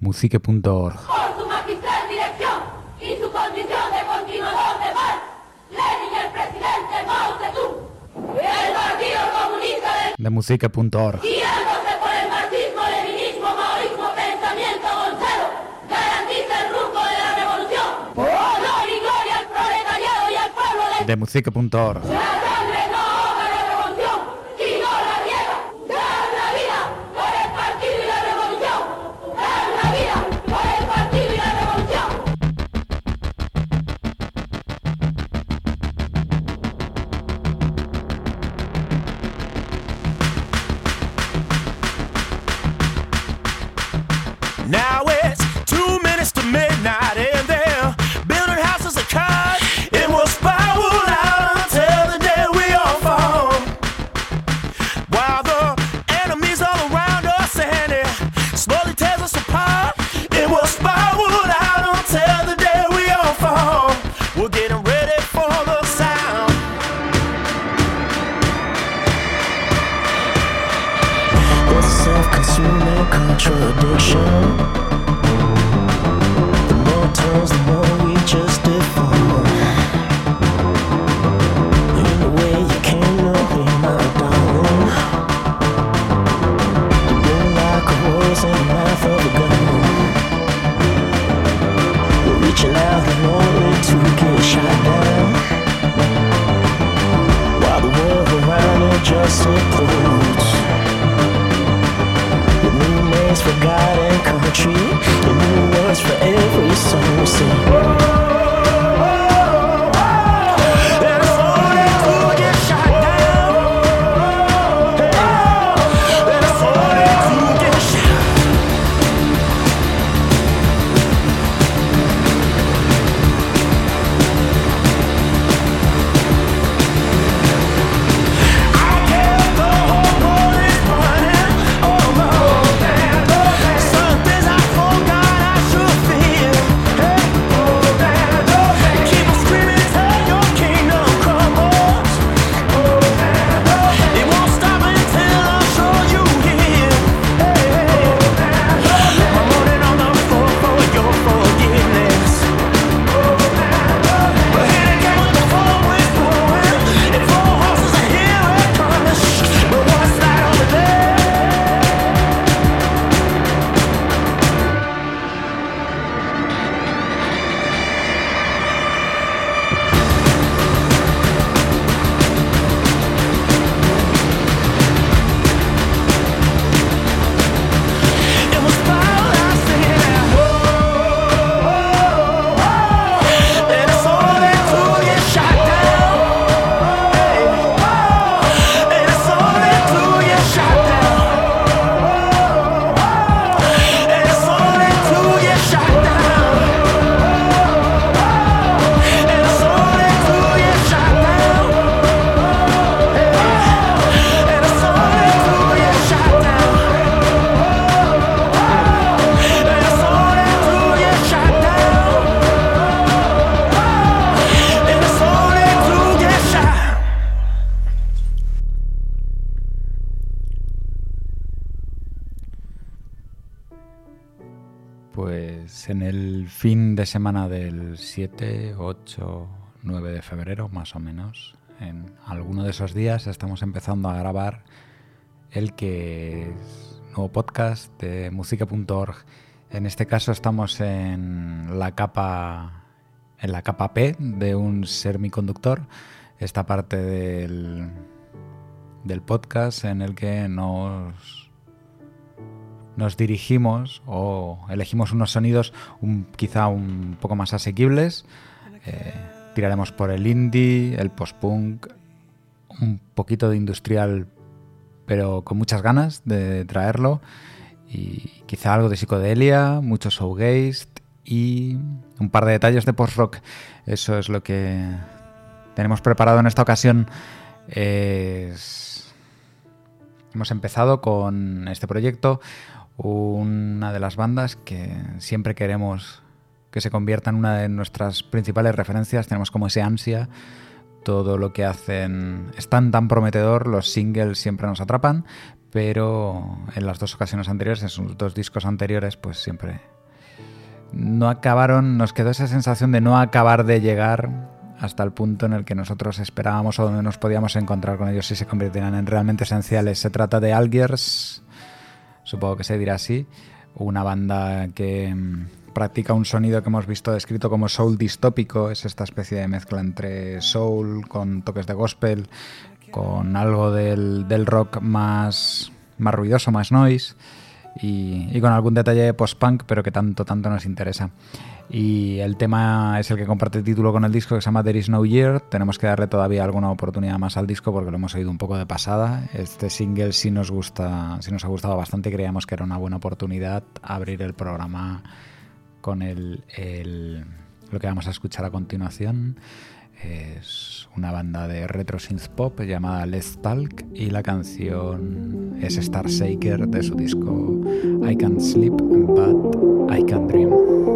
musique.org. Por su magistral dirección y su condición de continuador de Marx, Lenin y el presidente Mao Zedong, el Partido Comunista del De musique.org. guiándose por el marxismo, leninismo, maoísmo, pensamiento gonzalo, garantiza el rumbo de la revolución. Honor y gloria al proletariado y al pueblo de De musique.org. semana del 7, 8, 9 de febrero, más o menos, en alguno de esos días estamos empezando a grabar el que es nuevo podcast de música.org. En este caso estamos en la capa en la capa P de un semiconductor, esta parte del, del podcast en el que nos nos dirigimos o elegimos unos sonidos quizá un poco más asequibles. Eh, tiraremos por el indie, el post-punk, un poquito de industrial, pero con muchas ganas de traerlo. Y quizá algo de psicodelia, mucho showgaze y un par de detalles de post-rock. Eso es lo que tenemos preparado en esta ocasión. Hemos empezado con este proyecto, una de las bandas que siempre queremos que se convierta en una de nuestras principales referencias. Tenemos como ese ansia todo lo que hacen es tan tan prometedor, los singles siempre nos atrapan, pero en las dos ocasiones anteriores, en sus dos discos anteriores, pues siempre no acabaron, nos quedó esa sensación de no acabar de llegar hasta el punto en el que nosotros esperábamos o donde nos podíamos encontrar con ellos si se convirtieran en realmente esenciales. Se trata de Algiers, supongo que se dirá así, una banda que mm, practica un sonido que hemos visto descrito como soul distópico, es esta especie de mezcla entre soul con toques de gospel, con algo del, del rock más, más ruidoso, más noise y, y con algún detalle de post-punk, pero que tanto, tanto nos interesa. Y el tema es el que comparte el título con el disco que se llama There is no year. Tenemos que darle todavía alguna oportunidad más al disco porque lo hemos oído un poco de pasada. Este single sí nos gusta, sí nos ha gustado bastante. Creíamos que era una buena oportunidad abrir el programa con el, el- lo que vamos a escuchar a continuación. Es una banda de retro synth pop llamada Let's Talk y la canción es Star Shaker de su disco I Can't Sleep But I Can Dream.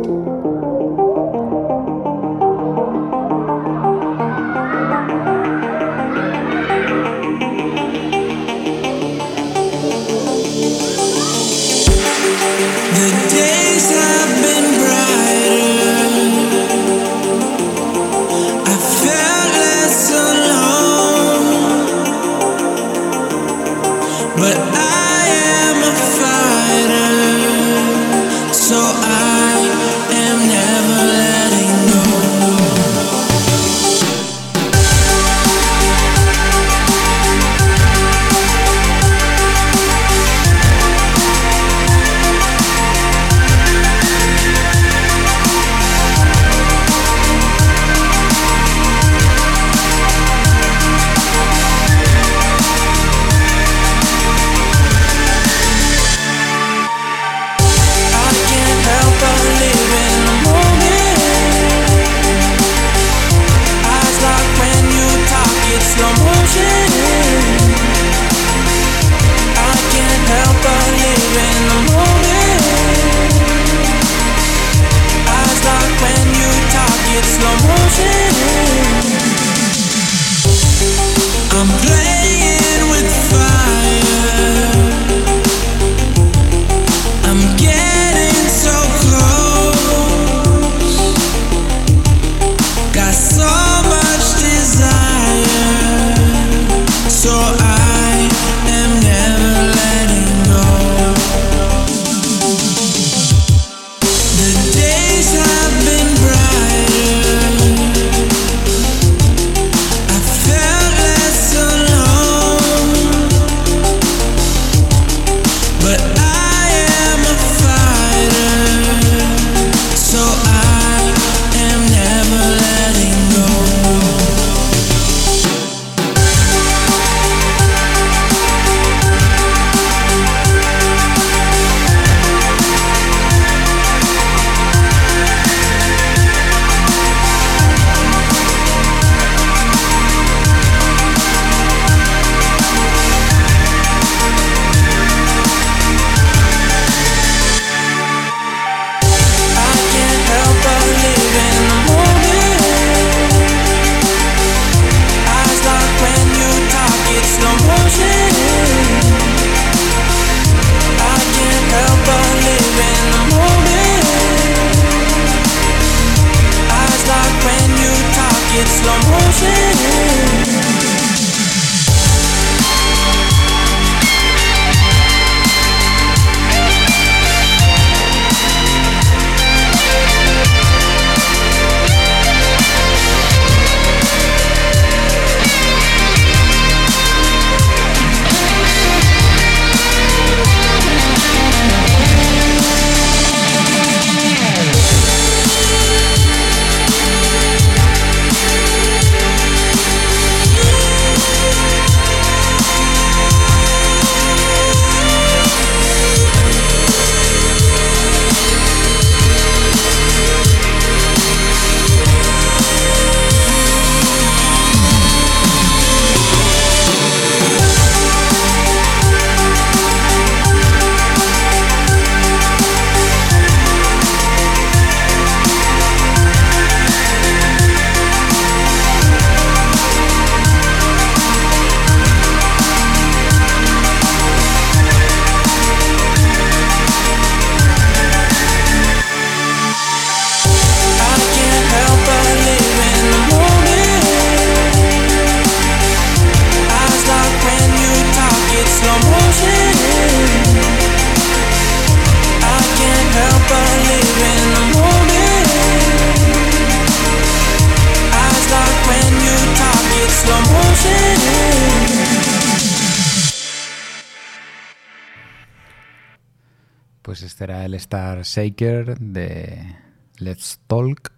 El Star Shaker de Let's Talk,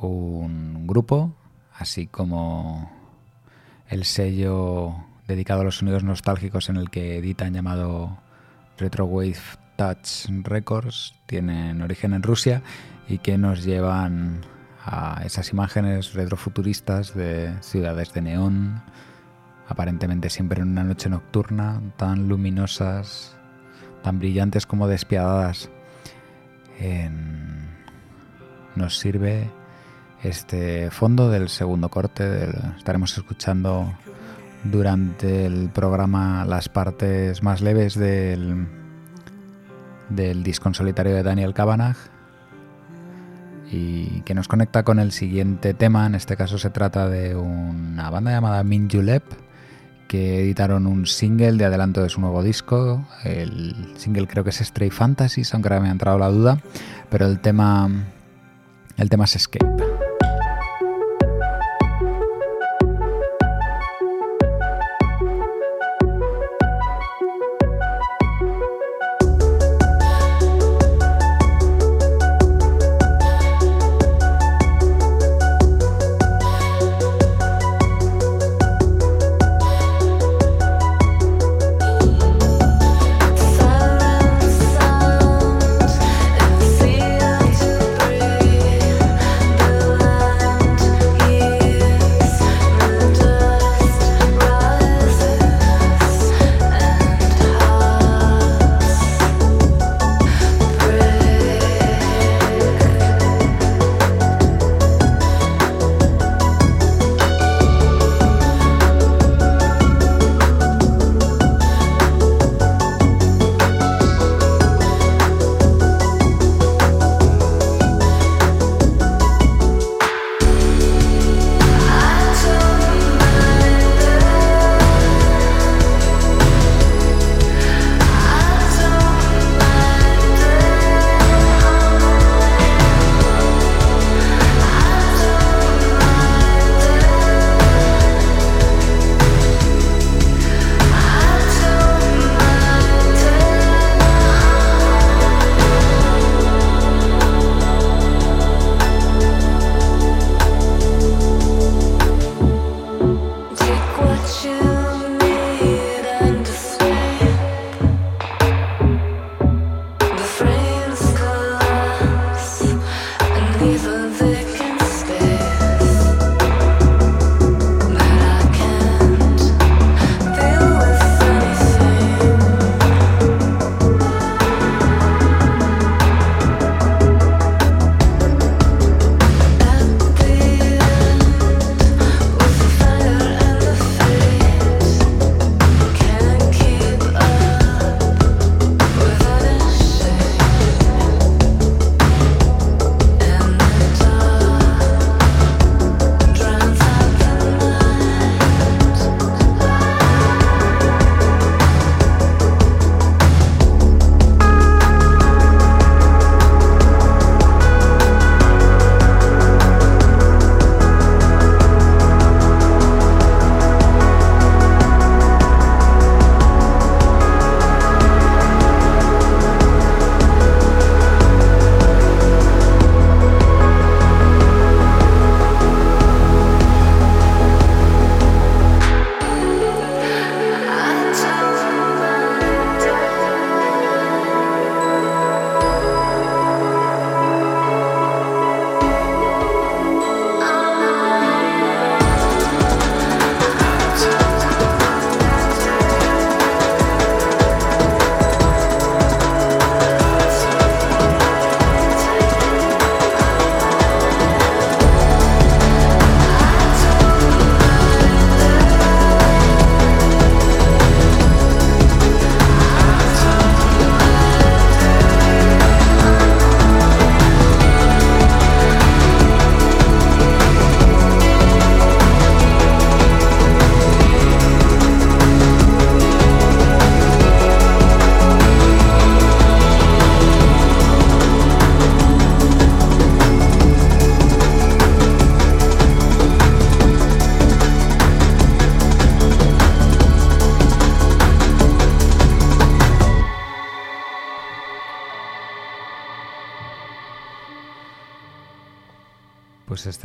un grupo, así como el sello dedicado a los sonidos nostálgicos en el que editan llamado Retrowave Touch Records, tienen origen en Rusia y que nos llevan a esas imágenes retrofuturistas de ciudades de neón, aparentemente siempre en una noche nocturna, tan luminosas, tan brillantes como despiadadas. Nos sirve este fondo del segundo corte, estaremos escuchando durante el programa las partes más leves del, del disco en solitario de Daniel Kavanagh y que nos conecta con el siguiente tema. En este caso se trata de una banda llamada Min Julep que editaron un single de adelanto de su nuevo disco. El single creo que es Stray Fantasies, aunque ahora me ha entrado la duda, pero el tema el tema es Escape.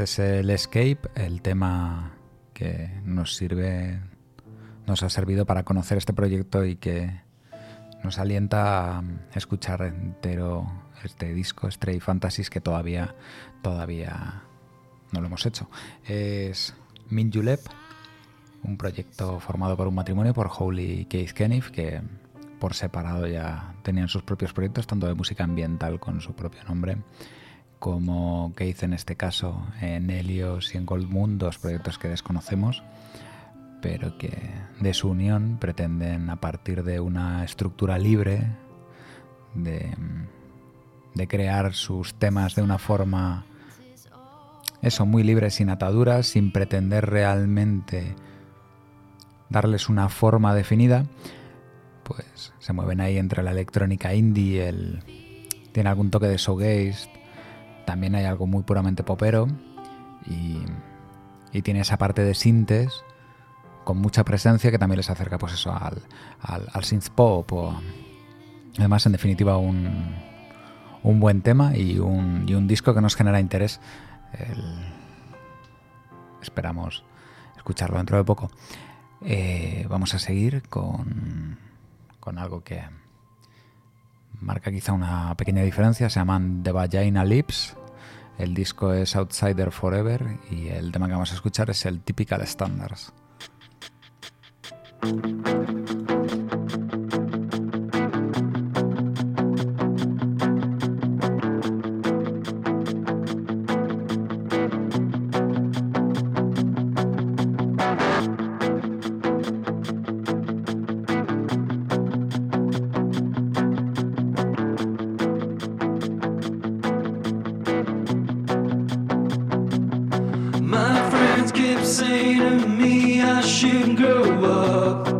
Es el Escape, el tema que nos sirve, nos ha servido para conocer este proyecto y que nos alienta a escuchar entero este disco, Stray Fantasies, que todavía, todavía no lo hemos hecho. Es Min Julep, un proyecto formado por un matrimonio, por Holy y Keith Kenneth, que por separado ya tenían sus propios proyectos, tanto de música ambiental con su propio nombre, como Keith en este caso en Helios y en Gold Moon, dos proyectos que desconocemos, pero que de su unión pretenden a partir de una estructura libre de, de crear sus temas de una forma eso, muy libre, sin ataduras, sin pretender realmente darles una forma definida, pues se mueven ahí entre la electrónica indie, el tiene algún toque de showgaze, también hay algo muy puramente popero y, y tiene esa parte de sintes con mucha presencia que también les acerca pues eso al, al, synth pop o además en definitiva un, un buen tema y un, y un disco que nos genera interés. El- esperamos escucharlo dentro de poco. Eh, vamos a seguir con, con algo que marca quizá una pequeña diferencia se llaman The Vagina Lips. El disco es Outsider Forever y el tema que vamos a escuchar es el Typical Standards saying to me I should grow up.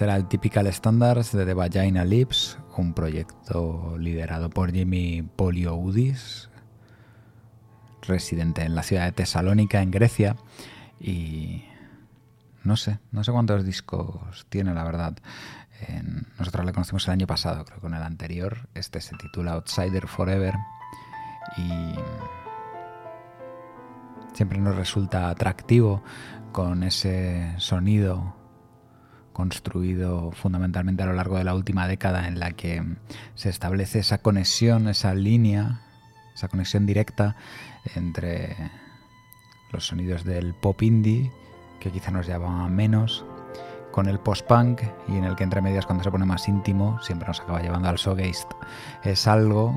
Este era el Typical Standards de The Vagina Lips, un proyecto liderado por Jimmy Polioudis, residente en la ciudad de Tesalónica, en Grecia, y no sé, no sé cuántos discos tiene, la verdad. En- nosotros le conocimos el año pasado, creo que con el anterior. Este se titula Outsider Forever y siempre nos resulta atractivo con ese sonido construido fundamentalmente a lo largo de la última década en la que se establece esa conexión, esa línea, esa conexión directa entre los sonidos del pop indie, que quizá nos llamaban menos, con el post-punk y en el que entre medias cuando se pone más íntimo siempre nos acaba llevando al showgeist. Es algo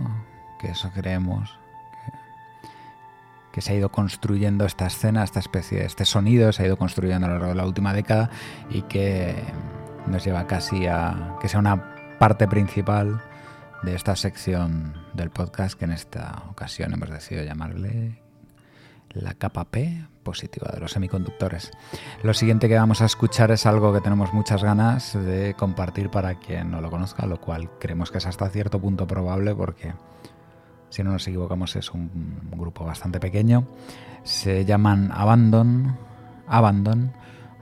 que eso creemos que se ha ido construyendo esta escena, esta especie este sonido se ha ido construyendo a lo largo de la última década y que nos lleva casi a que sea una parte principal de esta sección del podcast que en esta ocasión hemos decidido llamarle la capa P positiva de los semiconductores. Lo siguiente que vamos a escuchar es algo que tenemos muchas ganas de compartir para quien no lo conozca, lo cual creemos que es hasta cierto punto probable porque si no nos equivocamos es un grupo bastante pequeño. Se llaman Abandon, Abandon,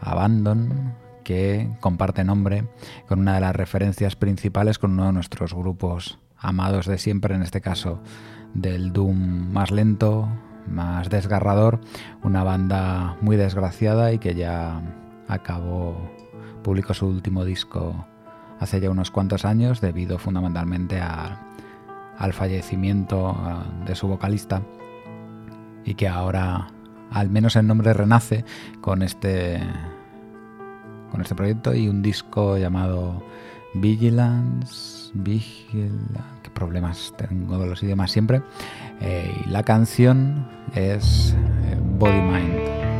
Abandon, que comparte nombre con una de las referencias principales con uno de nuestros grupos amados de siempre, en este caso del Doom más lento, más desgarrador, una banda muy desgraciada y que ya acabó, publicó su último disco hace ya unos cuantos años debido fundamentalmente a, al fallecimiento uh, de su vocalista y que ahora al menos el nombre renace con este con este proyecto y un disco llamado Vigilance Vigilance qué problemas tengo con los idiomas siempre eh, y la canción es eh, Body Mind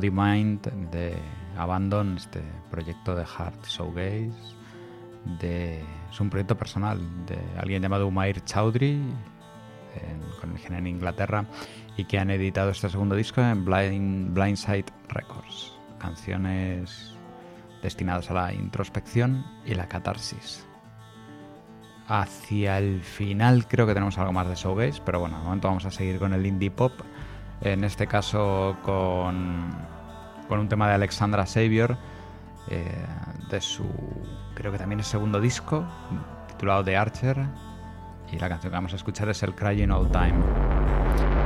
Body Mind de Abandon, este proyecto de Hard Showgaze. De, es un proyecto personal de alguien llamado Umair Chowdhury, en- con origen en Inglaterra, y que han editado este segundo disco en Blind, Blindside Records. Canciones destinadas a la introspección y la catarsis. Hacia el final creo que tenemos algo más de showgaze, pero bueno, de momento vamos a seguir con el indie pop. En este caso con, con un tema de Alexandra Savior, eh, de su, creo que también es segundo disco, titulado The Archer. Y la canción que vamos a escuchar es el Crying All Time.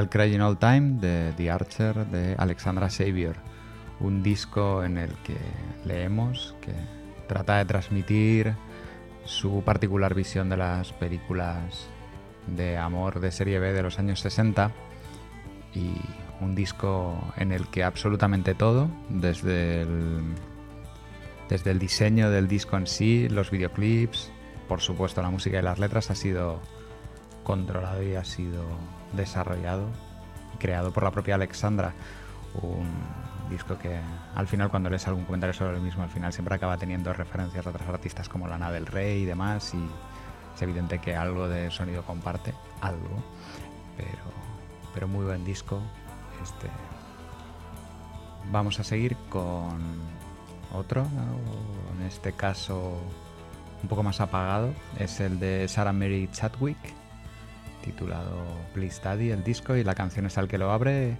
El Crying All Time de The Archer de Alexandra Savior, un disco en el que leemos que trata de transmitir su particular visión de las películas de amor de serie B de los años 60 y un disco en el que absolutamente todo, desde el, desde el diseño del disco en sí, los videoclips, por supuesto la música y las letras, ha sido controlado y ha sido desarrollado y creado por la propia Alexandra. Un disco que al final cuando lees algún comentario sobre el mismo, al final siempre acaba teniendo referencias a otros artistas como Lana del Rey y demás y es evidente que algo de sonido comparte, algo, pero, pero muy buen disco. Este. Vamos a seguir con otro, en este caso un poco más apagado, es el de Sarah Mary Chadwick, titulado Please Daddy, el disco, y la canción es al que lo abre,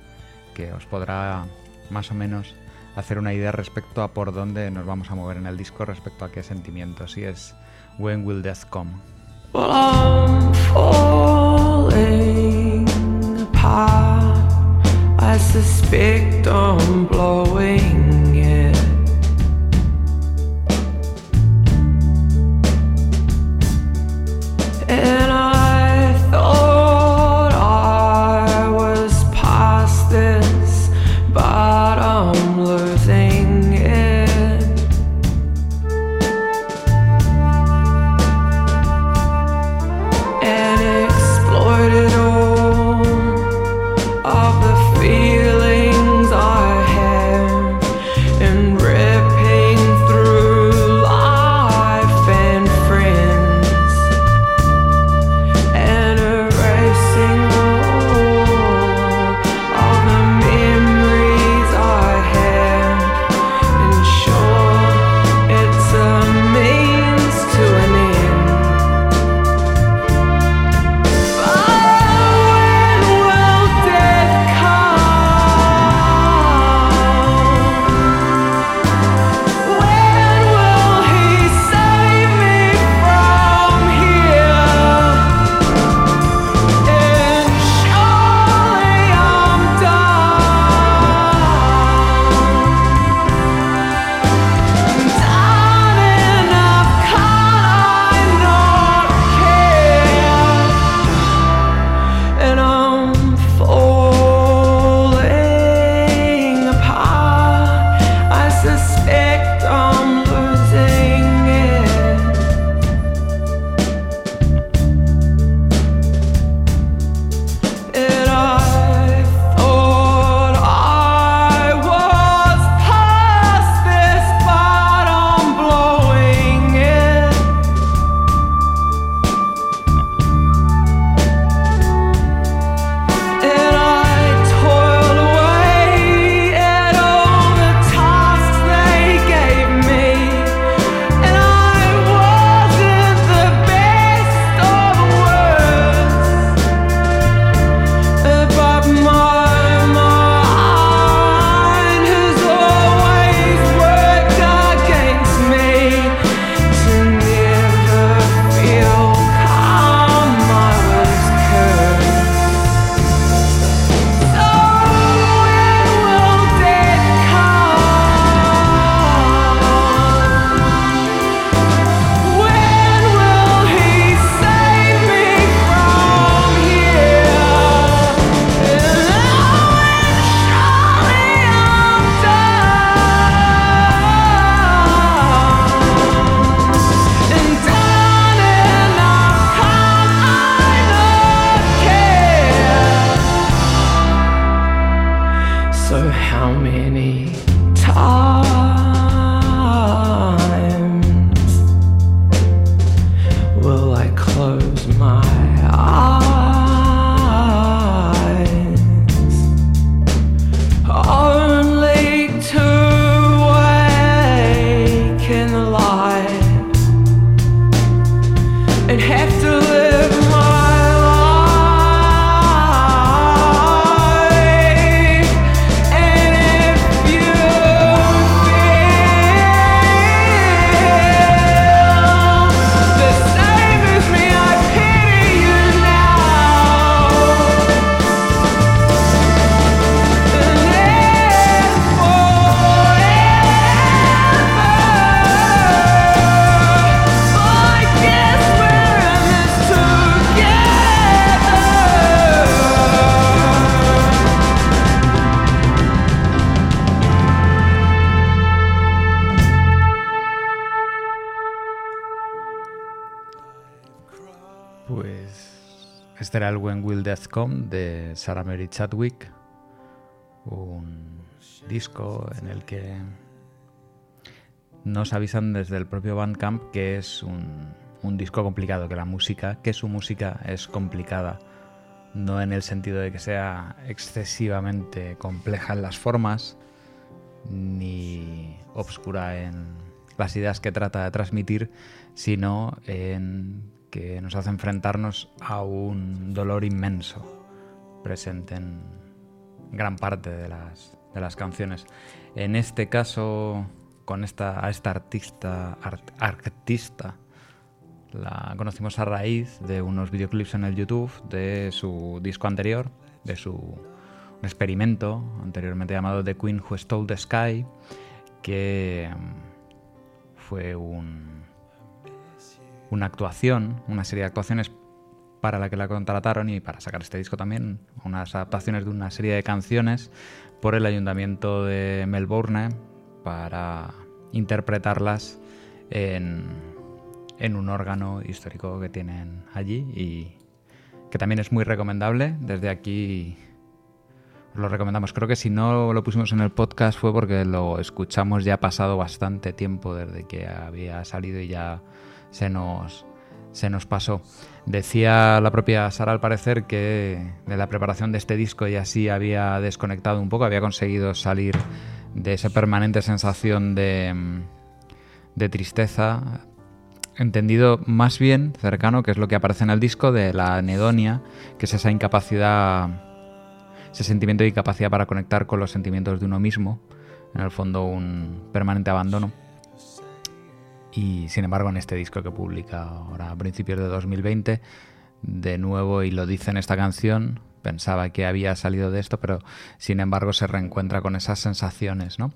que os podrá más o menos hacer una idea respecto a por dónde nos vamos a mover en el disco, respecto a qué sentimientos, y es When Will Death Come. I suspect De Sarah Mary Chadwick, un disco en el que nos avisan desde el propio Bandcamp que es un, un disco complicado, que la música, que su música es complicada, no en el sentido de que sea excesivamente compleja en las formas, ni obscura en las ideas que trata de transmitir, sino en que nos hace enfrentarnos a un dolor inmenso presente en gran parte de las, de las canciones. En este caso, con esta, a esta artista, art- artista, la conocimos a raíz de unos videoclips en el YouTube de su disco anterior, de su experimento anteriormente llamado The Queen Who Stole the Sky, que mm, fue un, una actuación, una serie de actuaciones para la que la contrataron y para sacar este disco también, unas adaptaciones de una serie de canciones por el ayuntamiento de Melbourne para interpretarlas en, en un órgano histórico que tienen allí y que también es muy recomendable. Desde aquí lo recomendamos. Creo que si no lo pusimos en el podcast fue porque lo escuchamos ya pasado bastante tiempo desde que había salido y ya se nos, se nos pasó. Decía la propia Sara al parecer que de la preparación de este disco ya sí había desconectado un poco, había conseguido salir de esa permanente sensación de, de tristeza, entendido más bien cercano, que es lo que aparece en el disco, de la anedonia, que es esa incapacidad ese sentimiento de incapacidad para conectar con los sentimientos de uno mismo, en el fondo un permanente abandono. Y sin embargo en este disco que publica ahora a principios de 2020, de nuevo, y lo dice en esta canción, pensaba que había salido de esto, pero sin embargo se reencuentra con esas sensaciones, ¿no?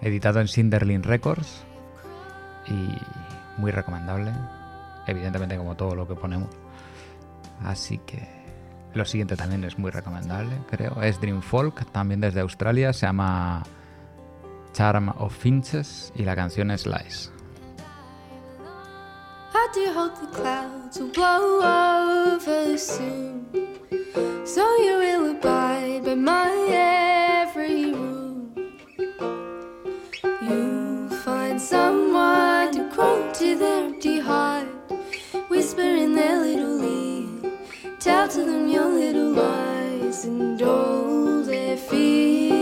Editado en Sinderlin Records y muy recomendable, evidentemente como todo lo que ponemos. Así que lo siguiente también es muy recomendable, creo. Es Dream Folk, también desde Australia. Se llama Charm of Finches y la canción the clouds will blow over soon. So you will abide by my every rule. You'll find someone to quote to their empty heart, whisper in their little ear, tell to them your little lies and all their fears.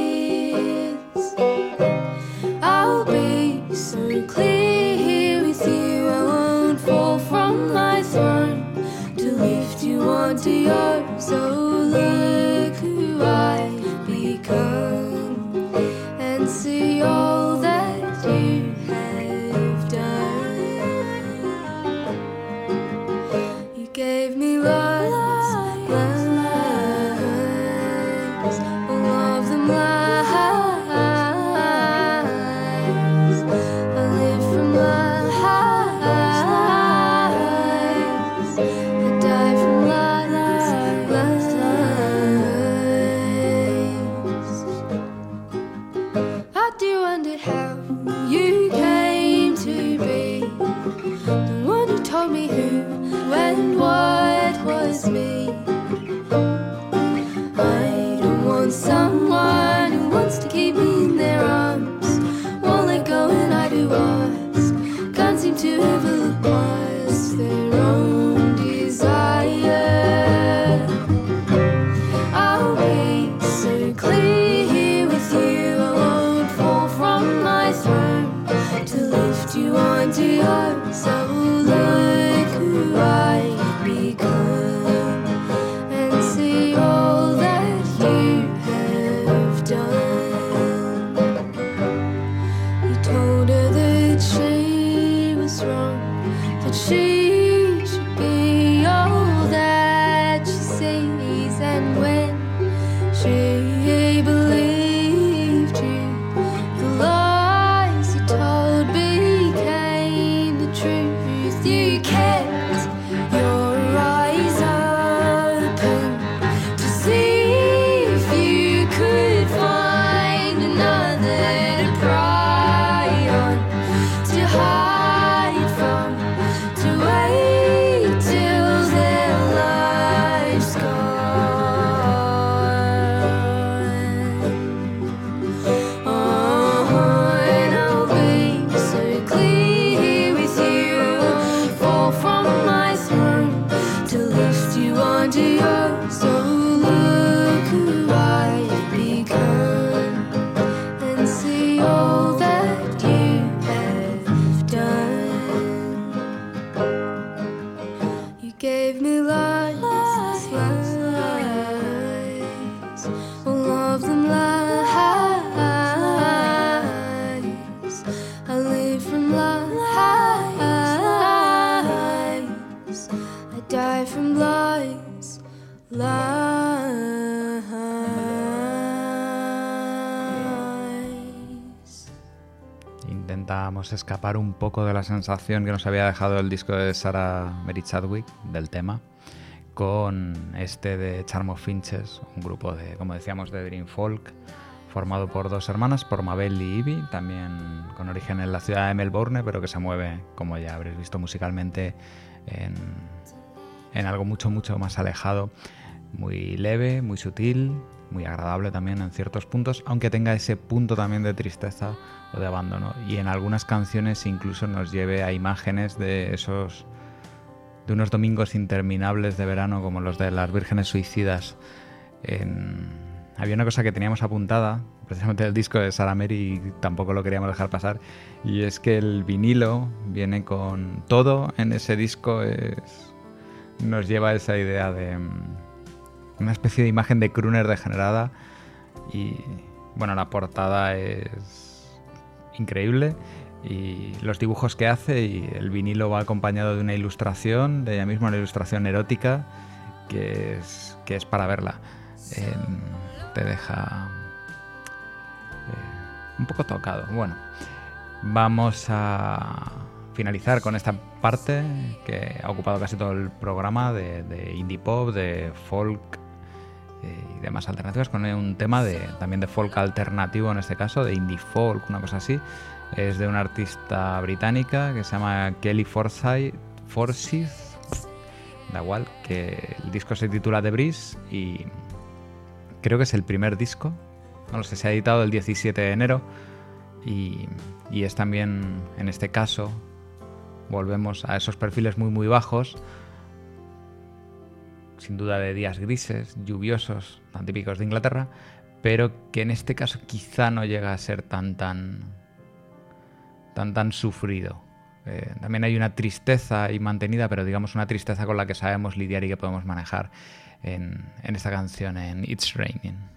Clear here with you. I won't fall from my throne to lift you onto yours. So look who I've become and see all Escapar un poco de la sensación que nos había dejado el disco de Sarah Mary Chadwick del tema con este de Charm Finches, un grupo de, como decíamos, de Dream Folk, formado por dos hermanas, por Mabel y Ivy, también con origen en la ciudad de Melbourne, pero que se mueve, como ya habréis visto musicalmente, en, en algo mucho, mucho más alejado, muy leve, muy sutil, muy agradable también en ciertos puntos, aunque tenga ese punto también de tristeza o de abandono. Y en algunas canciones incluso nos lleve a imágenes de esos de unos domingos interminables de verano como los de las vírgenes suicidas. Había una cosa que teníamos apuntada, precisamente del disco de Sarah Mary, y tampoco lo queríamos dejar pasar, y es que el vinilo viene con todo en ese disco, es- nos lleva a esa idea de una especie de imagen de crooner degenerada, y bueno, la portada es increíble y los dibujos que hace y el vinilo va acompañado de una ilustración, de ella misma una ilustración erótica que es, que es para verla. Te deja eh, un poco tocado. Bueno, vamos a finalizar con esta parte que ha ocupado casi todo el programa de, de indie pop, de folk y demás alternativas con un tema de también de folk alternativo en este caso, de indie folk, una cosa así. Es de una artista británica que se llama Kelly Forsyth, Forsyth, da igual, que el disco se titula The Breeze y creo que es el primer disco, no lo sé, se ha editado el 17 de enero y, y es también, en este caso, volvemos a esos perfiles muy muy bajos, sin duda de días grises, lluviosos, tan típicos de Inglaterra, pero que en este caso quizá no llega a ser tan tan tan tan sufrido. Eh, también hay una tristeza ahí mantenida, pero digamos una tristeza con la que sabemos lidiar y que podemos manejar en, en esta canción, en It's Raining.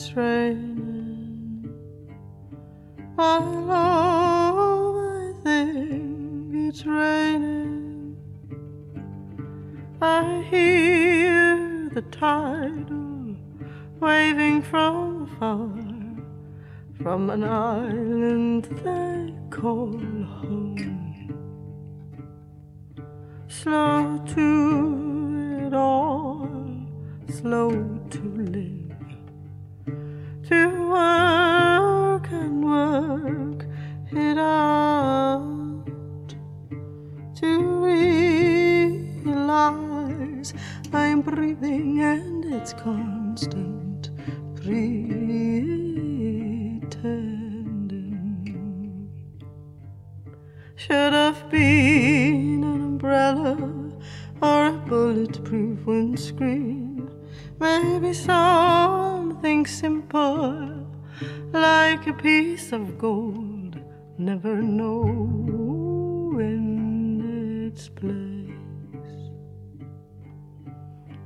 It's raining. My lord, I think it's raining. I hear the tidal waving from afar, from an island they call home slow to it all, slow Breathing and it's constant pretending should have been an umbrella or a bulletproof windscreen. Maybe something simple like a piece of gold. Never know in its place.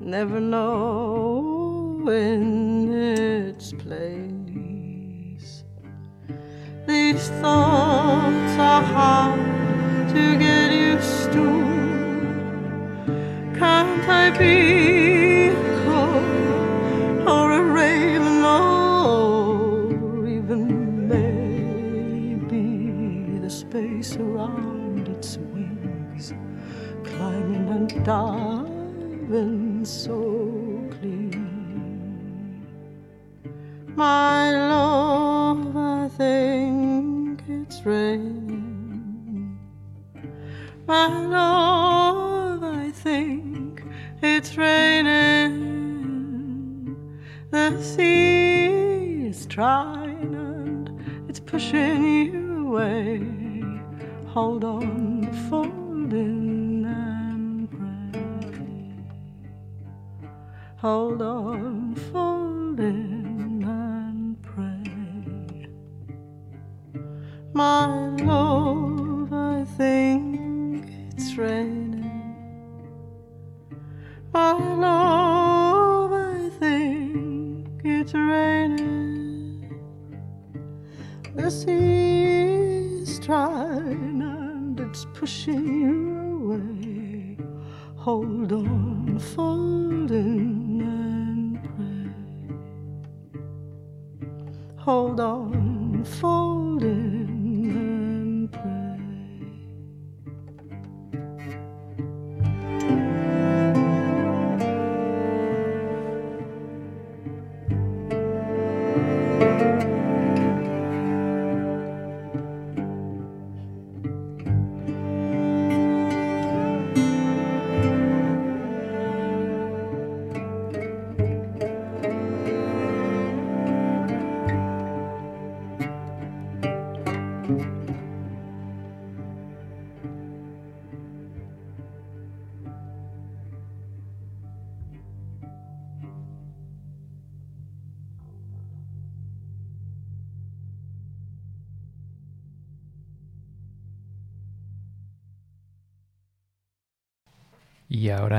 Never know in its place. These thoughts are hard to get used to. Can't I be a crow or a raven or even maybe the space around its wings, climbing and diving so clean. My love, I think it's raining. My love, I think it's raining. The sea is trying and it's pushing you away. Hold on, fold in. Hold on, folding and pray. My love, I think it's raining. My love, I think it's raining. The sea is trying and it's pushing you away. Hold on, dó.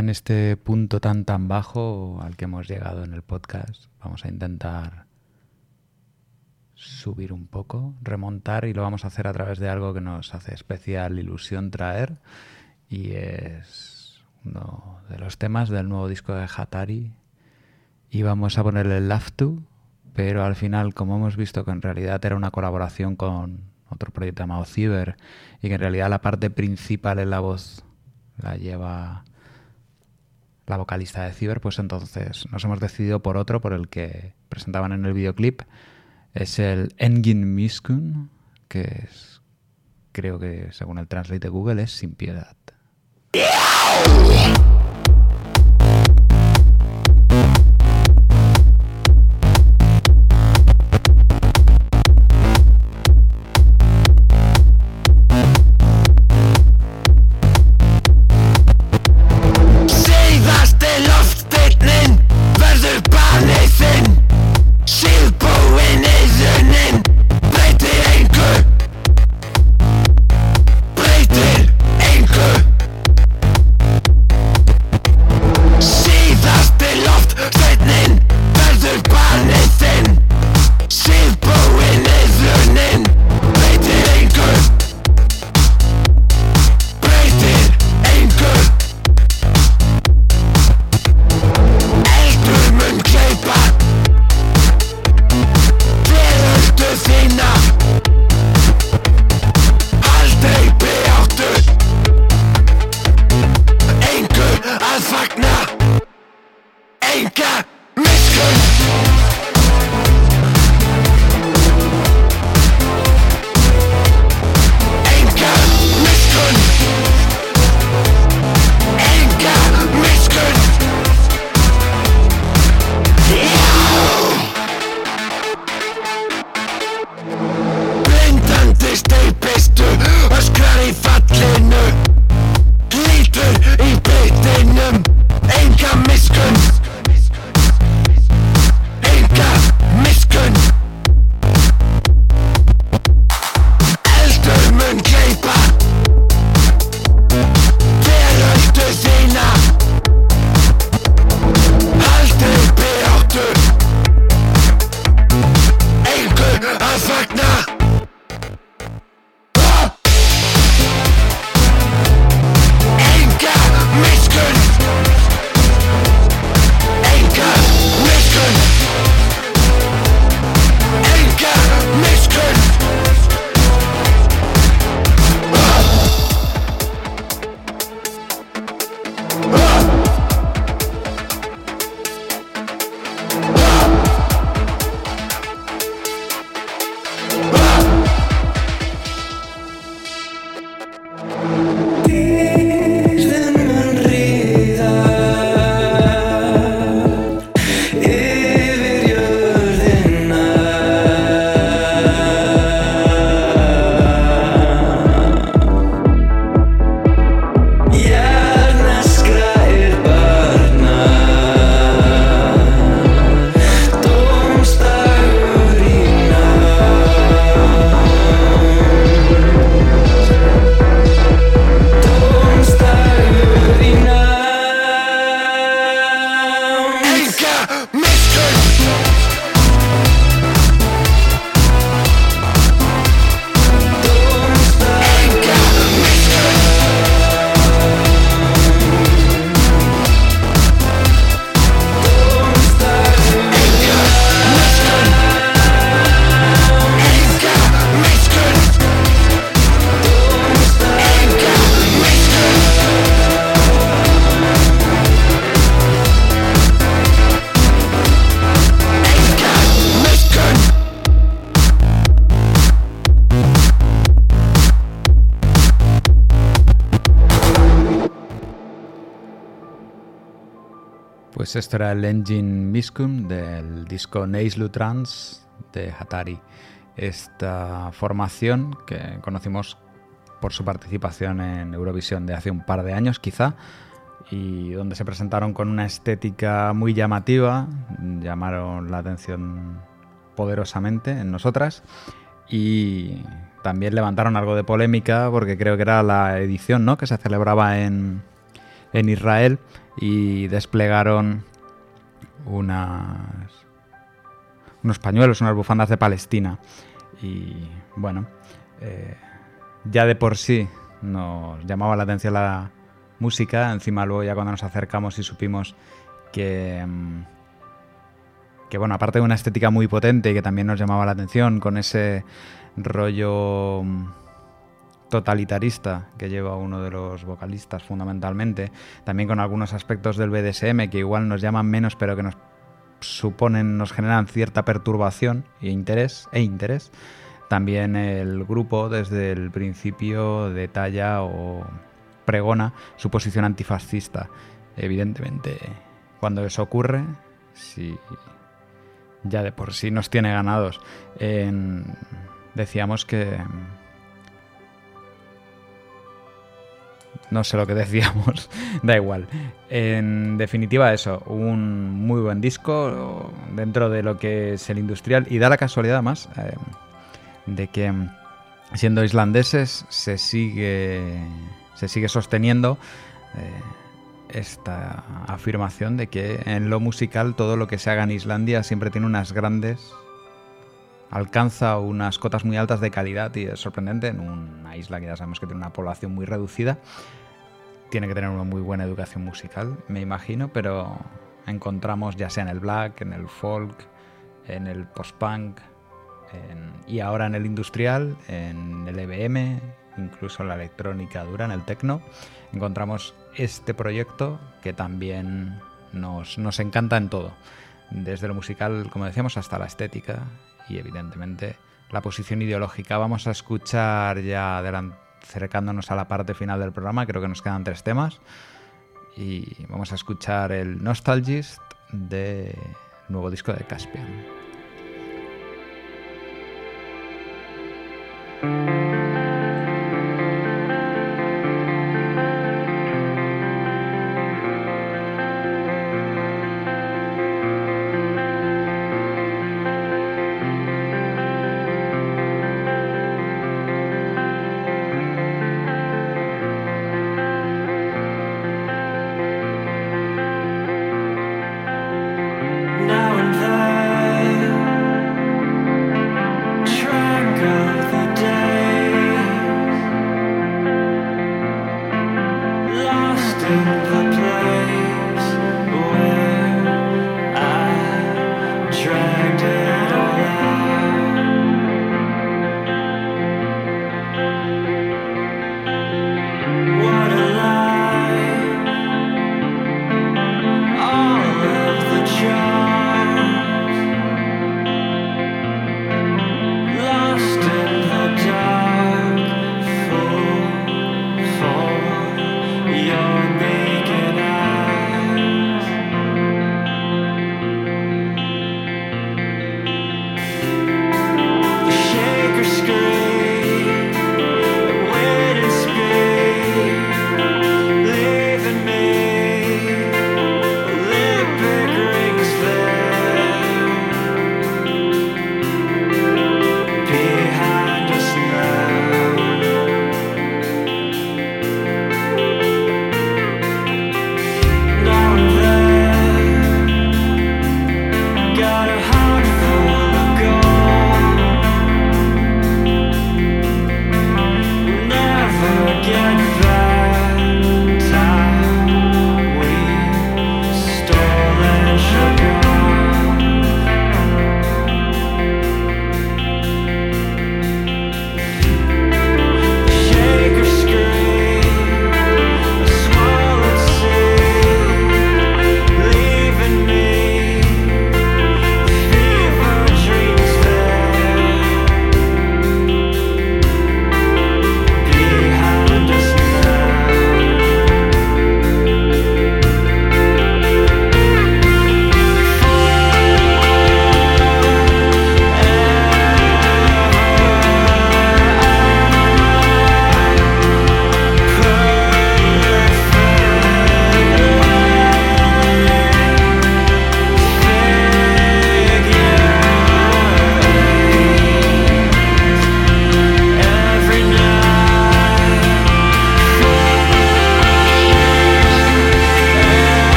En este punto tan tan bajo al que hemos llegado en el podcast, vamos a intentar subir un poco, remontar y lo vamos a hacer a través de algo que nos hace especial ilusión traer y es uno de los temas del nuevo disco de Hatari. Y vamos a ponerle Love To, pero al final como hemos visto que en realidad era una colaboración con otro proyecto llamado Ciber y que en realidad la parte principal en la voz la lleva la vocalista de Ciber, pues entonces nos hemos decidido por otro, por el que presentaban en el videoclip. Es el Engin Miskun, que es, creo que según el translate de Google es sin piedad. Jamaica. Pues esto era el Engine Miscum del disco Neislu Trans de Hatari. Esta formación que conocimos por su participación en Eurovisión de hace un par de años quizá y donde se presentaron con una estética muy llamativa, llamaron la atención poderosamente en nosotras y también levantaron algo de polémica porque creo que era la edición ¿no? que se celebraba en, en Israel y desplegaron unas, unos pañuelos, unas bufandas de Palestina. Y bueno, eh, ya de por sí nos llamaba la atención la música, encima luego ya cuando nos acercamos y supimos que... mm, que bueno, aparte de una estética muy potente y que también nos llamaba la atención con ese rollo mm, totalitarista que lleva uno de los vocalistas fundamentalmente, también con algunos aspectos del BDSM que igual nos llaman menos pero que nos suponen, nos generan cierta perturbación e interés, e interés. También el grupo desde el principio detalla o pregona su posición antifascista. Evidentemente, cuando eso ocurre, si ya de por sí nos tiene ganados, en- decíamos que no sé lo que decíamos, da igual. En definitiva, eso, un muy buen disco dentro de lo que es el industrial y da la casualidad más eh, de que mm, siendo islandeses se sigue se sigue sosteniendo eh, esta afirmación de que en lo musical todo lo que se haga en Islandia siempre tiene unas grandes alcanza unas cotas muy altas de calidad y es sorprendente en una isla que ya sabemos que tiene una población muy reducida. Tiene que tener una muy buena educación musical, me imagino, pero encontramos ya sea en el black, en el folk, en el post-punk y ahora en el industrial, en el EBM, incluso en la electrónica dura, en el techno, encontramos este proyecto que también nos, nos encanta en todo desde lo musical, como decíamos, hasta la estética y evidentemente la posición ideológica. Vamos a escuchar ya acercándonos a la parte final del programa, creo que nos quedan tres temas y vamos a escuchar el Nostalgist del nuevo disco de Caspian.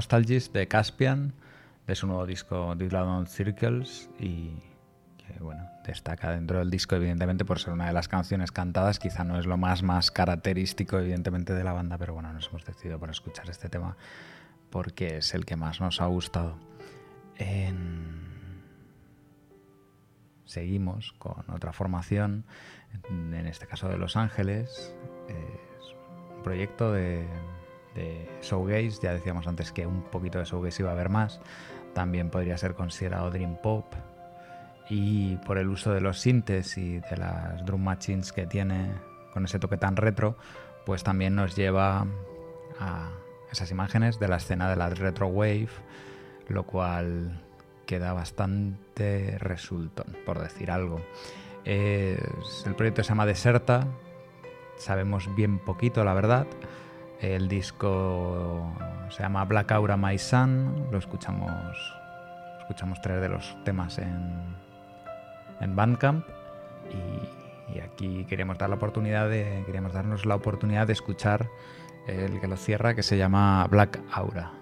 El Nostalgist de Caspian, de su nuevo disco titulado Circles y que bueno, destaca dentro del disco evidentemente por ser una de las canciones cantadas, quizá no es lo más más característico evidentemente de la banda, pero bueno, nos hemos decidido por escuchar este tema porque es el que más nos ha gustado. En- Seguimos con otra formación, en este caso de Los Ángeles, es un proyecto de, de showgaze, ya decíamos antes que un poquito de showgaze iba a haber más, también podría ser considerado dream pop y por el uso de los sintes y de las drum machines que tiene con ese toque tan retro, pues también nos lleva a esas imágenes de la escena de la retro wave, lo cual queda bastante resultón, por decir algo. El proyecto se llama Deserta, sabemos bien poquito, la verdad. El disco se llama Black Aura My Sun, lo escuchamos, escuchamos tres de los temas en, en Bandcamp y, aquí queríamos dar la oportunidad de, queríamos darnos la oportunidad de escuchar el que lo cierra, que se llama Black Aura.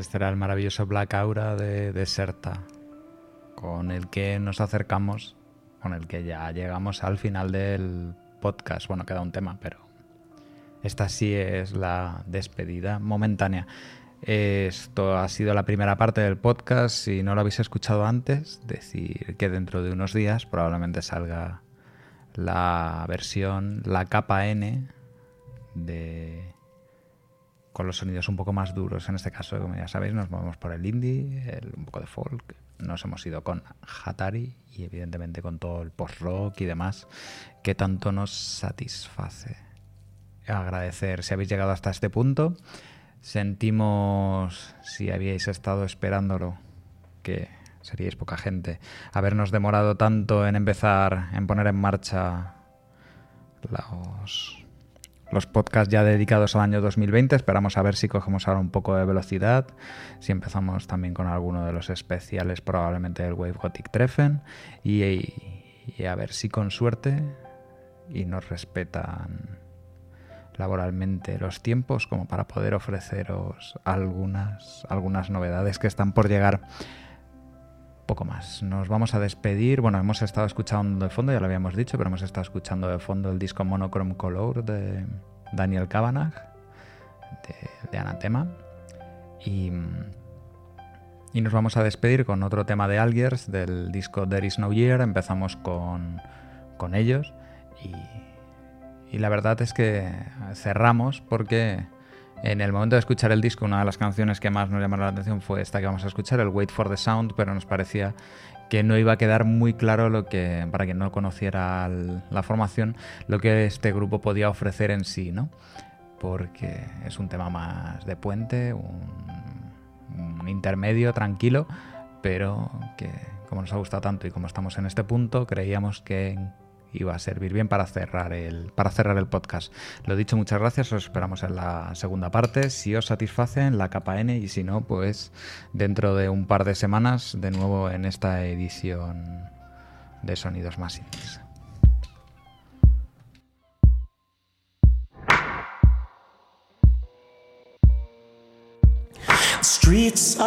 Este era el maravilloso Black Aura de Deserta, con el que nos acercamos, con el que ya llegamos al final del podcast. Bueno, queda un tema, pero esta sí es la despedida momentánea. Esto ha sido la primera parte del podcast. Si no lo habéis escuchado antes, decir que dentro de unos días probablemente salga la versión, la capa N de con los sonidos un poco más duros. En este caso, como ya sabéis, nos movemos por el indie, el- un poco de folk. Nos hemos ido con Hatari y evidentemente con todo el post-rock y demás que tanto nos satisface. Agradecer si habéis llegado hasta este punto. Sentimos, si habíais estado esperándolo, que seríais poca gente, habernos demorado tanto en empezar, en poner en marcha los, los podcasts ya dedicados al año 2020. Esperamos a ver si cogemos ahora un poco de velocidad, si empezamos también con alguno de los especiales, probablemente el Wave Gothic Treffen, y, y a ver si con suerte y nos respetan laboralmente los tiempos como para poder ofreceros algunas, algunas novedades que están por llegar. Poco más. Nos vamos a despedir. Bueno, hemos estado escuchando de fondo, ya lo habíamos dicho, pero hemos estado escuchando de fondo el disco Monochrome Color de Daniel Kavanagh, de, de Anatema. Y, y nos vamos a despedir con otro tema de Algiers del disco There Is No Year. Empezamos con, con ellos y, y la verdad es que cerramos porque en el momento de escuchar el disco, una de las canciones que más nos llamaron la atención fue esta que vamos a escuchar, el Wait for the Sound, pero nos parecía que no iba a quedar muy claro lo que, para quien no conociera la formación, lo que este grupo podía ofrecer en sí, ¿no? Porque es un tema más de puente, un, un intermedio tranquilo, pero que como nos ha gustado tanto y como estamos en este punto, creíamos que iba a servir bien para cerrar el, para cerrar el podcast. Lo dicho, muchas gracias, os esperamos en la segunda parte. Si os satisface, en la capa N, y si no, pues dentro de un par de semanas, de nuevo en esta edición de Sonidos Más. Streets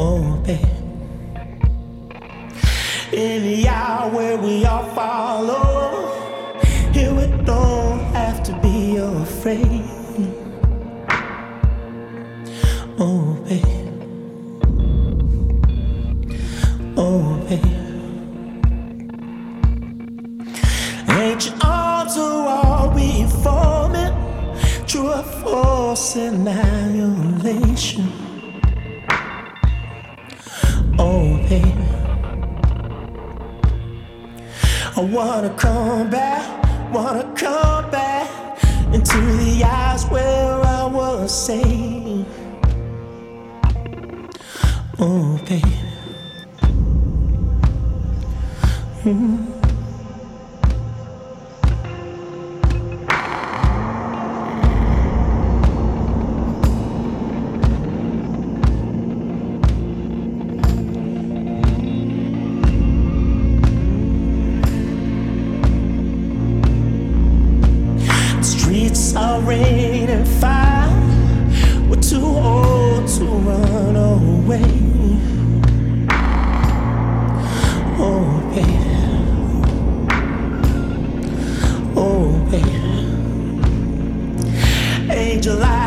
Baby. In the hour where we all follow, here we don't have to be afraid. Baby. Oh, baby. Ancient arms are all we forming, true or false annihilation. Oh, baby. I wanna come back, wanna come back into the eyes where I was safe. Oh, baby. Streets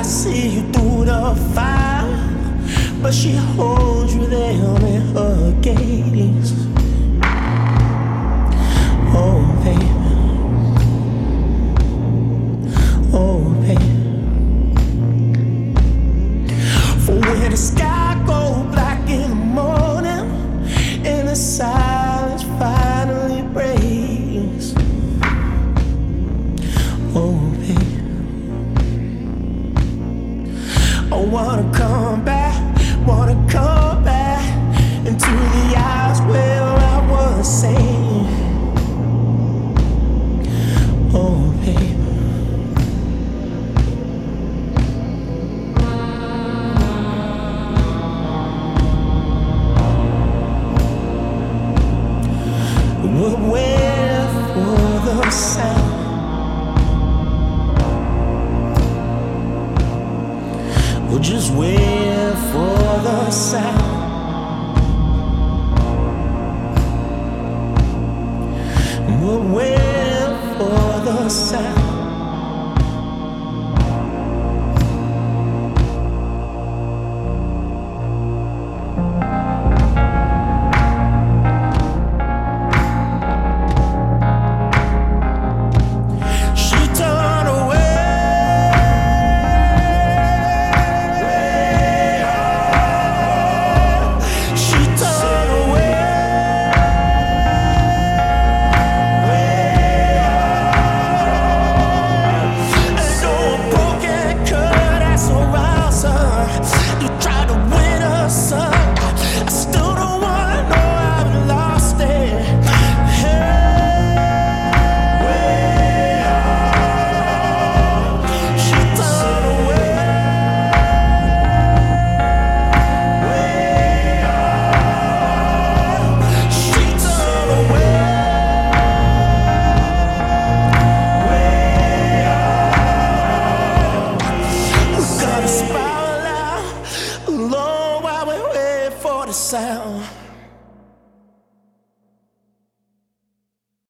I see you through the fire, but she holds you there in her gaze. Oh, baby. Oh, baby. For when the sky